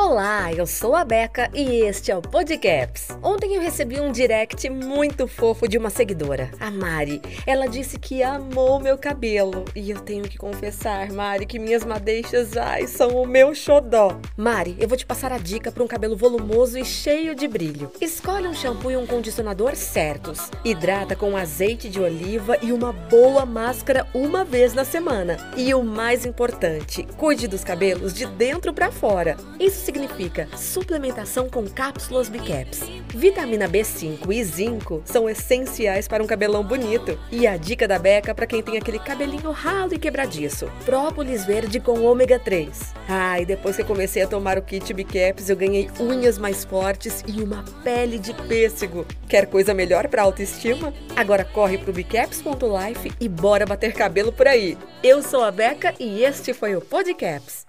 Olá, eu sou a Beca e este é o Podcaps. Ontem eu recebi um direct muito fofo de uma seguidora, a Mari. Ela disse que amou meu cabelo e eu tenho que confessar, Mari, que minhas madeixas ai, são o meu xodó. Mari, eu vou te passar a dica para um cabelo volumoso e cheio de brilho. Escolhe um shampoo e um condicionador certos. Hidrata com azeite de oliva e uma boa máscara uma vez na semana. E o mais importante, cuide dos cabelos de dentro para fora. Isso significa suplementação com cápsulas Bicaps. Vitamina B5 e zinco são essenciais para um cabelão bonito. E a dica da Beca para quem tem aquele cabelinho ralo e quebradiço: própolis verde com ômega 3. Ah, e depois que eu comecei a tomar o kit Bicaps, eu ganhei unhas mais fortes e uma pele de pêssego. Quer coisa melhor para autoestima? Agora corre pro bicaps.life e bora bater cabelo por aí. Eu sou a Beca e este foi o Podcaps.